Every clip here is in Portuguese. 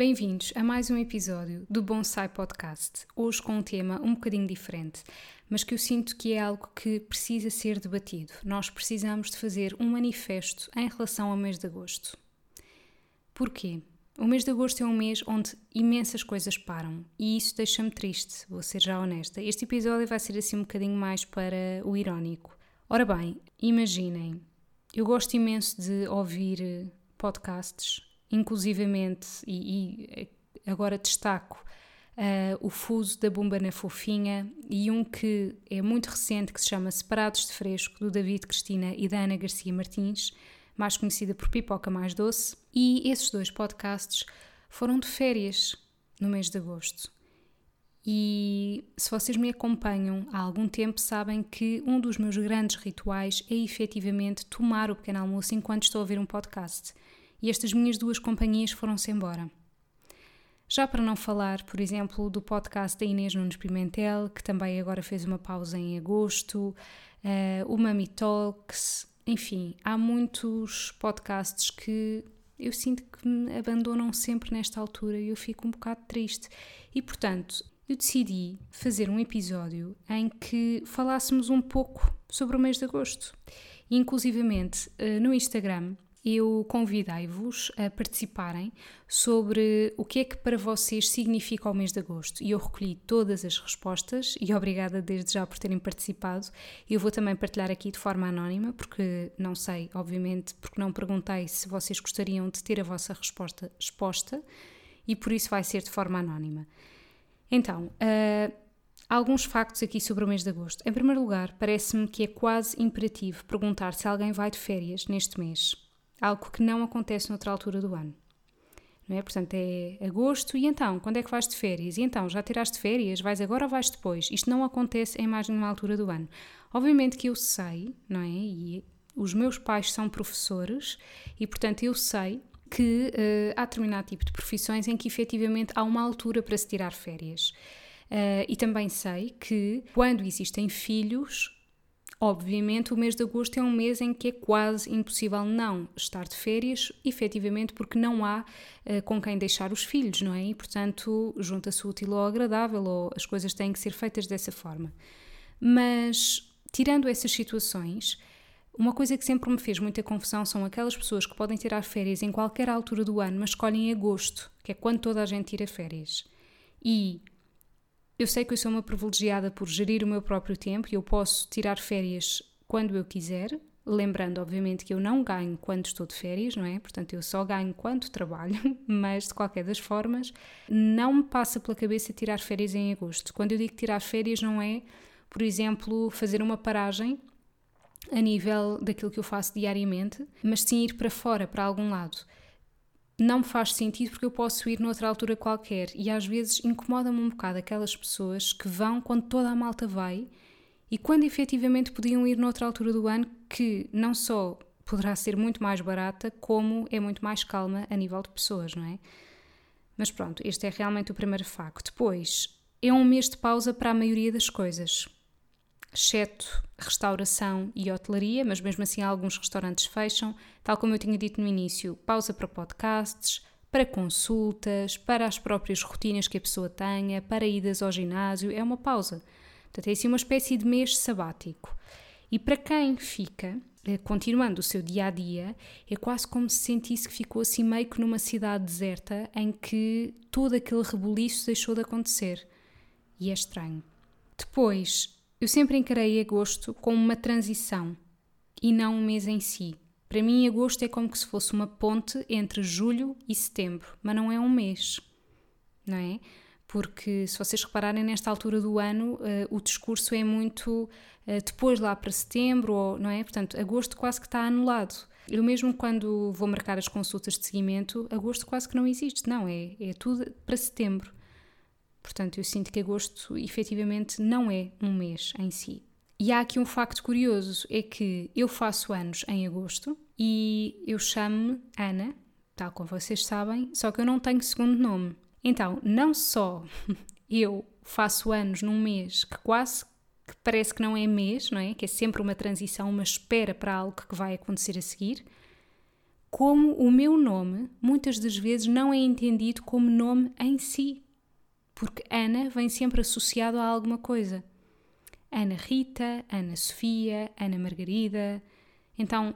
Bem-vindos a mais um episódio do Bonsai Podcast, hoje com um tema um bocadinho diferente, mas que eu sinto que é algo que precisa ser debatido. Nós precisamos de fazer um manifesto em relação ao mês de agosto. Porquê? O mês de agosto é um mês onde imensas coisas param e isso deixa-me triste, vou ser já honesta. Este episódio vai ser assim um bocadinho mais para o irónico. Ora bem, imaginem, eu gosto imenso de ouvir podcasts inclusivamente, e, e agora destaco uh, o Fuso da Bumba na Fofinha e um que é muito recente que se chama Separados de Fresco, do David Cristina e da Ana Garcia Martins, mais conhecida por Pipoca Mais Doce. E esses dois podcasts foram de férias no mês de agosto. E se vocês me acompanham há algum tempo, sabem que um dos meus grandes rituais é efetivamente tomar o pequeno almoço enquanto estou a ouvir um podcast e estas minhas duas companhias foram-se embora. Já para não falar, por exemplo, do podcast da Inês Nunes Pimentel, que também agora fez uma pausa em agosto, uh, o Mami Talks, enfim, há muitos podcasts que eu sinto que me abandonam sempre nesta altura e eu fico um bocado triste. E portanto, eu decidi fazer um episódio em que falássemos um pouco sobre o mês de agosto. E, inclusivamente, uh, no Instagram eu convidei-vos a participarem sobre o que é que para vocês significa o mês de agosto. E eu recolhi todas as respostas e obrigada desde já por terem participado. Eu vou também partilhar aqui de forma anónima, porque não sei, obviamente, porque não perguntei se vocês gostariam de ter a vossa resposta exposta e por isso vai ser de forma anónima. Então, uh, alguns factos aqui sobre o mês de agosto. Em primeiro lugar, parece-me que é quase imperativo perguntar se alguém vai de férias neste mês algo que não acontece noutra altura do ano. Não é? Portanto, é agosto e então, quando é que vais de férias? E então, já tiraste férias? Vais agora ou vais depois? Isto não acontece em mais nenhuma altura do ano. Obviamente que eu sei, não é? E os meus pais são professores e, portanto, eu sei que uh, há determinado tipo de profissões em que efetivamente há uma altura para se tirar férias. Uh, e também sei que quando existem filhos, Obviamente, o mês de agosto é um mês em que é quase impossível não estar de férias, efetivamente porque não há uh, com quem deixar os filhos, não é? E, portanto, junta-se útil ao agradável, ou as coisas têm que ser feitas dessa forma. Mas, tirando essas situações, uma coisa que sempre me fez muita confusão são aquelas pessoas que podem tirar férias em qualquer altura do ano, mas escolhem agosto, que é quando toda a gente tira férias. E eu sei que eu sou uma privilegiada por gerir o meu próprio tempo e eu posso tirar férias quando eu quiser, lembrando, obviamente, que eu não ganho quando estou de férias, não é? Portanto, eu só ganho quando trabalho, mas de qualquer das formas, não me passa pela cabeça tirar férias em agosto. Quando eu digo tirar férias, não é, por exemplo, fazer uma paragem a nível daquilo que eu faço diariamente, mas sim ir para fora, para algum lado não me faz sentido porque eu posso ir noutra altura qualquer e às vezes incomoda-me um bocado aquelas pessoas que vão quando toda a malta vai e quando efetivamente podiam ir noutra altura do ano que não só poderá ser muito mais barata, como é muito mais calma a nível de pessoas, não é? Mas pronto, este é realmente o primeiro facto. Depois, é um mês de pausa para a maioria das coisas exceto restauração e hotelaria, mas mesmo assim alguns restaurantes fecham, tal como eu tinha dito no início, pausa para podcasts, para consultas, para as próprias rotinas que a pessoa tenha, para idas ao ginásio, é uma pausa. Portanto, é assim uma espécie de mês sabático. E para quem fica, eh, continuando o seu dia a dia, é quase como se sentisse que ficou assim meio que numa cidade deserta em que todo aquele rebuliço deixou de acontecer. E é estranho. Depois, eu sempre encarei agosto como uma transição e não um mês em si. Para mim, agosto é como se fosse uma ponte entre julho e setembro, mas não é um mês, não é? Porque se vocês repararem nesta altura do ano, uh, o discurso é muito uh, depois lá para setembro, ou, não é? Portanto, agosto quase que está anulado. Eu mesmo quando vou marcar as consultas de seguimento, agosto quase que não existe, não, é, é tudo para setembro. Portanto, eu sinto que agosto efetivamente não é um mês em si. E há aqui um facto curioso: é que eu faço anos em agosto e eu chamo-me Ana, tal como vocês sabem, só que eu não tenho segundo nome. Então, não só eu faço anos num mês que quase que parece que não é mês, não é? Que é sempre uma transição, uma espera para algo que vai acontecer a seguir, como o meu nome muitas das vezes não é entendido como nome em si porque Ana vem sempre associado a alguma coisa. Ana Rita, Ana Sofia, Ana Margarida. Então,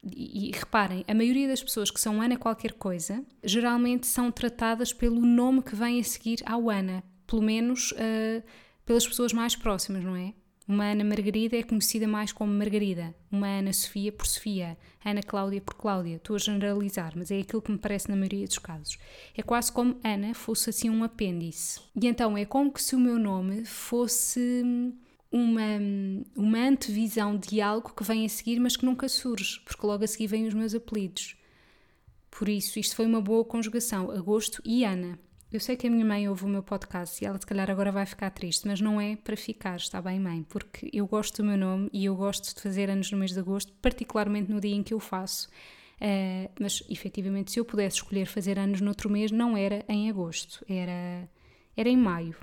e, e, reparem, a maioria das pessoas que são Ana qualquer coisa geralmente são tratadas pelo nome que vem a seguir ao Ana, pelo menos uh, pelas pessoas mais próximas, não é? Uma Ana Margarida é conhecida mais como Margarida, uma Ana Sofia por Sofia, Ana Cláudia por Cláudia. Estou a generalizar, mas é aquilo que me parece na maioria dos casos. É quase como Ana fosse assim um apêndice. E então é como que se o meu nome fosse uma, uma antevisão de algo que vem a seguir, mas que nunca surge, porque logo a seguir vêm os meus apelidos. Por isso, isto foi uma boa conjugação, agosto e Ana. Eu sei que a minha mãe ouve o meu podcast e ela se calhar agora vai ficar triste, mas não é para ficar, está bem, mãe? Porque eu gosto do meu nome e eu gosto de fazer anos no mês de agosto, particularmente no dia em que eu faço. Uh, mas efetivamente, se eu pudesse escolher fazer anos noutro mês, não era em agosto, era, era em maio.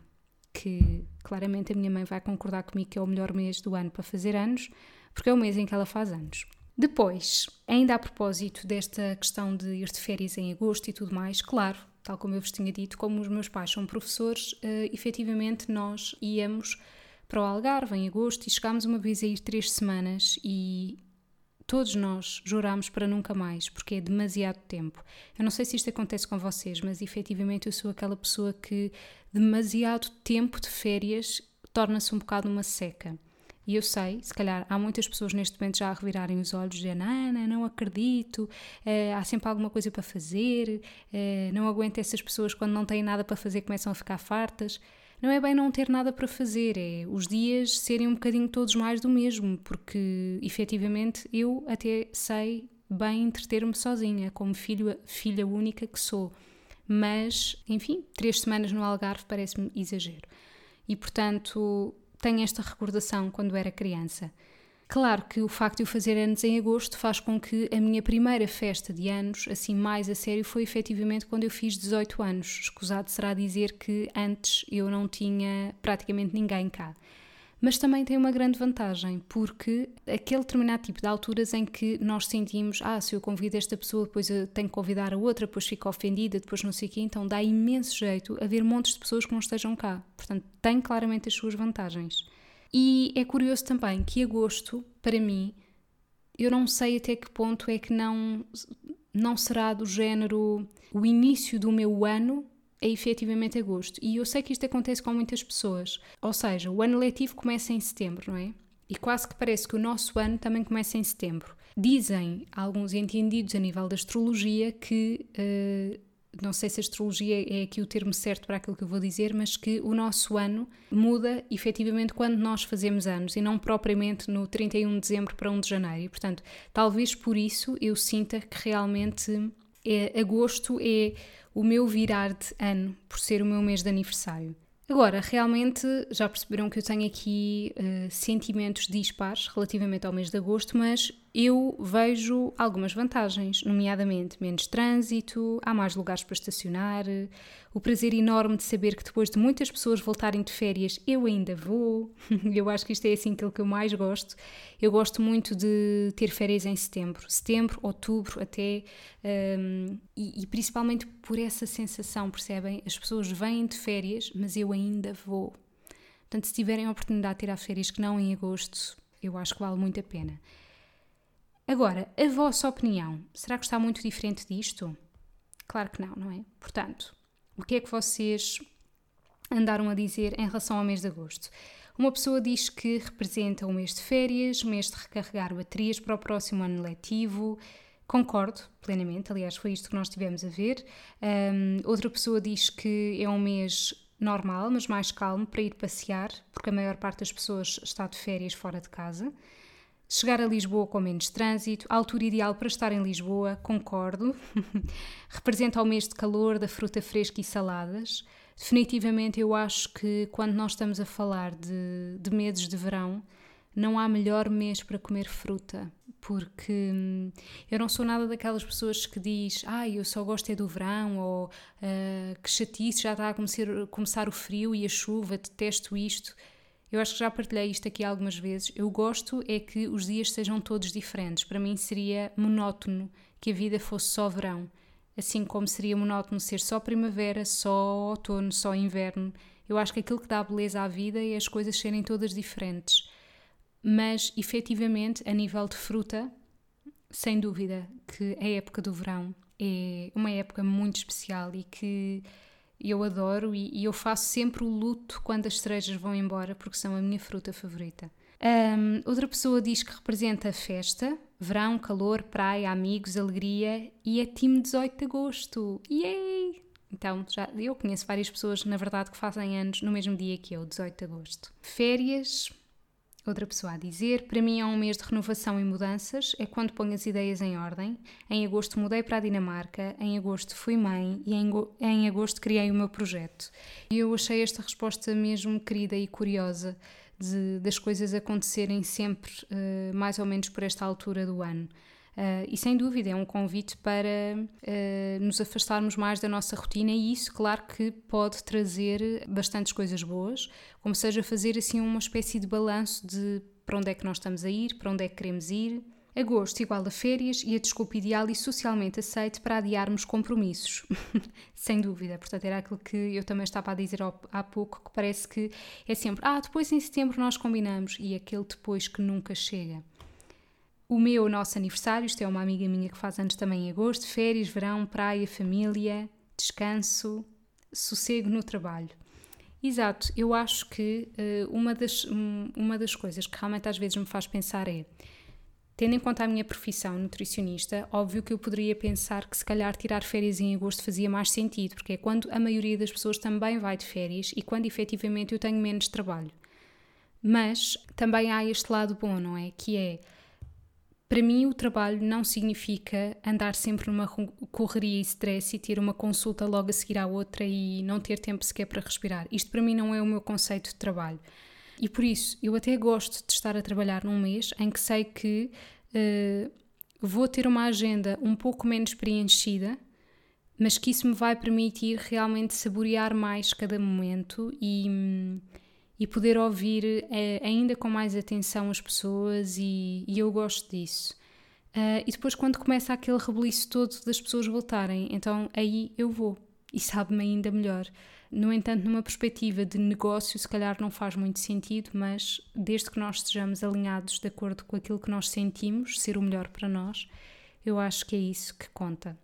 Que claramente a minha mãe vai concordar comigo que é o melhor mês do ano para fazer anos, porque é o mês em que ela faz anos. Depois, ainda a propósito desta questão de ir de férias em agosto e tudo mais, claro, tal como eu vos tinha dito, como os meus pais são professores, uh, efetivamente nós íamos para o Algarve em agosto e chegámos uma vez a ir três semanas e todos nós jurámos para nunca mais, porque é demasiado tempo. Eu não sei se isto acontece com vocês, mas efetivamente eu sou aquela pessoa que demasiado tempo de férias torna-se um bocado uma seca. E eu sei, se calhar há muitas pessoas neste momento já a revirarem os olhos, dizendo: Ana, não acredito, eh, há sempre alguma coisa para fazer, eh, não aguento essas pessoas quando não têm nada para fazer começam a ficar fartas. Não é bem não ter nada para fazer, é os dias serem um bocadinho todos mais do mesmo, porque efetivamente eu até sei bem entreter-me sozinha, como filho, filha única que sou. Mas, enfim, três semanas no Algarve parece-me exagero. E portanto, tenho esta recordação quando era criança. Claro que o facto de eu fazer anos em agosto faz com que a minha primeira festa de anos, assim mais a sério, foi efetivamente quando eu fiz 18 anos. Escusado será dizer que antes eu não tinha praticamente ninguém cá mas também tem uma grande vantagem, porque aquele determinado tipo de alturas em que nós sentimos, ah, se eu convido esta pessoa, depois eu tenho que convidar a outra, depois fico ofendida, depois não sei o quê, então dá imenso jeito haver montes de pessoas que não estejam cá. Portanto, tem claramente as suas vantagens. E é curioso também que agosto, para mim, eu não sei até que ponto é que não, não será do género o início do meu ano é efetivamente agosto. E eu sei que isto acontece com muitas pessoas. Ou seja, o ano letivo começa em setembro, não é? E quase que parece que o nosso ano também começa em setembro. Dizem alguns entendidos a nível da astrologia que, uh, não sei se astrologia é aqui o termo certo para aquilo que eu vou dizer, mas que o nosso ano muda efetivamente quando nós fazemos anos e não propriamente no 31 de dezembro para 1 de janeiro. E, portanto, talvez por isso eu sinta que realmente é, agosto é o meu virar de ano, por ser o meu mês de aniversário. Agora, realmente já perceberam que eu tenho aqui uh, sentimentos dispares relativamente ao mês de agosto, mas eu vejo algumas vantagens, nomeadamente menos trânsito, há mais lugares para estacionar, o prazer enorme de saber que depois de muitas pessoas voltarem de férias eu ainda vou. eu acho que isto é assim aquilo que eu mais gosto. Eu gosto muito de ter férias em setembro, setembro, outubro até, um, e, e principalmente por essa sensação, percebem? As pessoas vêm de férias, mas eu ainda vou. Portanto, se tiverem a oportunidade de tirar férias que não em agosto, eu acho que vale muito a pena. Agora, a vossa opinião, será que está muito diferente disto? Claro que não, não é? Portanto, o que é que vocês andaram a dizer em relação ao mês de agosto? Uma pessoa diz que representa o mês de férias, o mês de recarregar baterias para o próximo ano letivo. Concordo plenamente, aliás, foi isto que nós tivemos a ver. Um, outra pessoa diz que é um mês normal, mas mais calmo para ir passear, porque a maior parte das pessoas está de férias fora de casa. Chegar a Lisboa com menos trânsito, a altura ideal para estar em Lisboa, concordo. Representa o mês de calor, da fruta fresca e saladas. Definitivamente, eu acho que quando nós estamos a falar de, de meses de verão, não há melhor mês para comer fruta, porque hum, eu não sou nada daquelas pessoas que diz, ah, eu só gosto é do verão, ou uh, que chatice, já está a começar, começar o frio e a chuva, detesto isto. Eu acho que já partilhei isto aqui algumas vezes. Eu gosto é que os dias sejam todos diferentes. Para mim seria monótono que a vida fosse só verão. Assim como seria monótono ser só primavera, só outono, só inverno. Eu acho que aquilo que dá beleza à vida é as coisas serem todas diferentes mas efetivamente, a nível de fruta, sem dúvida que a época do verão é uma época muito especial e que eu adoro e, e eu faço sempre o luto quando as cerejas vão embora porque são a minha fruta favorita. Um, outra pessoa diz que representa festa, verão, calor, praia, amigos, alegria e é time 18 de agosto. Yay! Então, já, eu conheço várias pessoas, na verdade, que fazem anos no mesmo dia que eu, 18 de agosto. Férias, Outra pessoa a dizer: Para mim é um mês de renovação e mudanças, é quando ponho as ideias em ordem. Em agosto mudei para a Dinamarca, em agosto fui mãe e em, agosto criei o meu projeto. E eu achei esta resposta mesmo querida e curiosa de, das coisas acontecerem sempre uh, mais ou menos por esta altura do ano. Uh, e sem dúvida é um convite para uh, nos afastarmos mais da nossa rotina, e isso, claro, que pode trazer bastantes coisas boas, como seja fazer assim uma espécie de balanço de para onde é que nós estamos a ir, para onde é que queremos ir. Agosto igual a férias e a desculpa ideal e socialmente aceite para adiarmos compromissos. Sem dúvida. Portanto, era aquilo que eu também estava a dizer há pouco, que parece que é sempre, ah, depois em setembro nós combinamos, e aquele depois que nunca chega o meu, o nosso aniversário, isto é uma amiga minha que faz anos também em agosto, férias, verão, praia, família, descanso, sossego no trabalho. Exato, eu acho que uh, uma, das, um, uma das coisas que realmente às vezes me faz pensar é, tendo em conta a minha profissão nutricionista, óbvio que eu poderia pensar que se calhar tirar férias em agosto fazia mais sentido, porque é quando a maioria das pessoas também vai de férias e quando efetivamente eu tenho menos trabalho. Mas também há este lado bom, não é? Que é para mim, o trabalho não significa andar sempre numa correria e stress e ter uma consulta logo a seguir à outra e não ter tempo sequer para respirar. Isto para mim não é o meu conceito de trabalho. E por isso, eu até gosto de estar a trabalhar num mês em que sei que uh, vou ter uma agenda um pouco menos preenchida, mas que isso me vai permitir realmente saborear mais cada momento e. Hum, e poder ouvir uh, ainda com mais atenção as pessoas, e, e eu gosto disso. Uh, e depois, quando começa aquele rebuliço todo das pessoas voltarem, então aí eu vou e sabe-me ainda melhor. No entanto, numa perspectiva de negócio, se calhar não faz muito sentido, mas desde que nós estejamos alinhados de acordo com aquilo que nós sentimos ser o melhor para nós, eu acho que é isso que conta.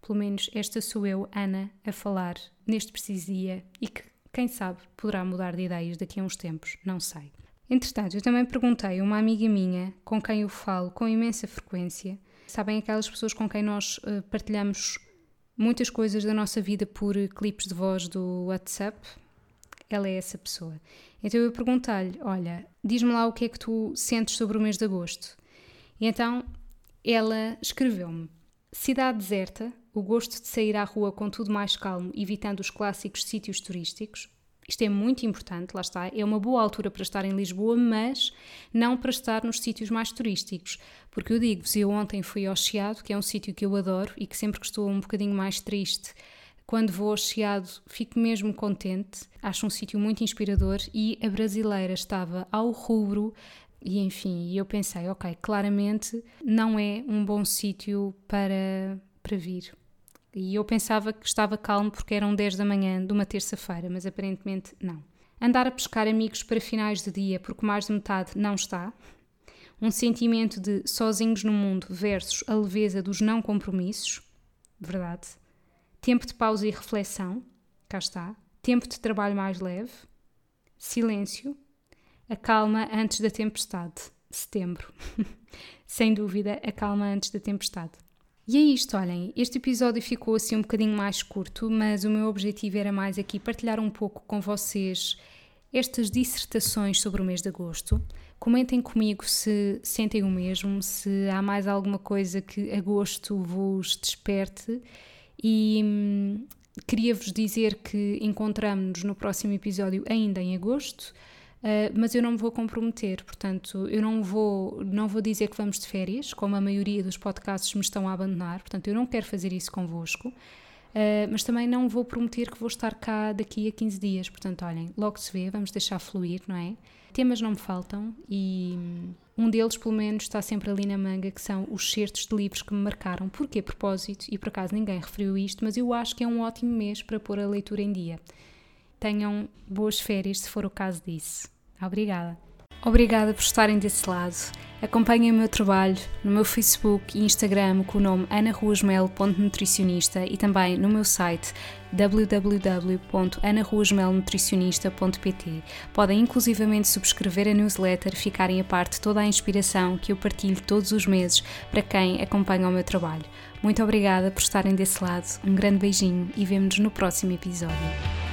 Pelo menos esta sou eu, Ana, a falar neste preciso dia e que quem sabe poderá mudar de ideias daqui a uns tempos, não sei. Entretanto, eu também perguntei a uma amiga minha com quem eu falo com imensa frequência. Sabem aquelas pessoas com quem nós uh, partilhamos muitas coisas da nossa vida por uh, clipes de voz do WhatsApp? Ela é essa pessoa. Então eu perguntei-lhe: Olha, diz-me lá o que é que tu sentes sobre o mês de agosto. E então ela escreveu-me: Cidade deserta, o gosto de sair à rua com tudo mais calmo, evitando os clássicos sítios turísticos. Isto é muito importante, lá está. É uma boa altura para estar em Lisboa, mas não para estar nos sítios mais turísticos. Porque eu digo-vos, eu ontem fui ao Chiado, que é um sítio que eu adoro e que sempre que estou um bocadinho mais triste, quando vou ao Chiado, fico mesmo contente. Acho um sítio muito inspirador e a brasileira estava ao rubro, e enfim, eu pensei, ok, claramente não é um bom sítio para, para vir. E eu pensava que estava calmo porque eram 10 da manhã de uma terça-feira, mas aparentemente não. Andar a pescar amigos para finais de dia porque mais de metade não está. Um sentimento de sozinhos no mundo versus a leveza dos não compromissos. Verdade. Tempo de pausa e reflexão. Cá está. Tempo de trabalho mais leve. Silêncio. A calma antes da tempestade. Setembro. Sem dúvida, a calma antes da tempestade. E é isto, olhem, este episódio ficou assim um bocadinho mais curto, mas o meu objetivo era mais aqui partilhar um pouco com vocês estas dissertações sobre o mês de agosto. Comentem comigo se sentem o mesmo, se há mais alguma coisa que agosto vos desperte. E hum, queria-vos dizer que encontramos-nos no próximo episódio ainda em agosto. Uh, mas eu não me vou comprometer, portanto, eu não vou, não vou dizer que vamos de férias, como a maioria dos podcasts me estão a abandonar, portanto, eu não quero fazer isso convosco. Uh, mas também não vou prometer que vou estar cá daqui a 15 dias. Portanto, olhem, logo se vê, vamos deixar fluir, não é? Temas não me faltam e um deles, pelo menos, está sempre ali na manga, que são os certos de livros que me marcaram. Porque a propósito, e por acaso ninguém referiu isto, mas eu acho que é um ótimo mês para pôr a leitura em dia. Tenham boas férias, se for o caso disso. Obrigada. Obrigada por estarem desse lado. Acompanhem o meu trabalho no meu Facebook e Instagram com o nome anaruasmel.nutricionista e também no meu site www.anaruasmelnutricionista.pt. Podem inclusivamente subscrever a newsletter e ficarem a parte toda a inspiração que eu partilho todos os meses para quem acompanha o meu trabalho. Muito obrigada por estarem desse lado, um grande beijinho e vemo-nos no próximo episódio.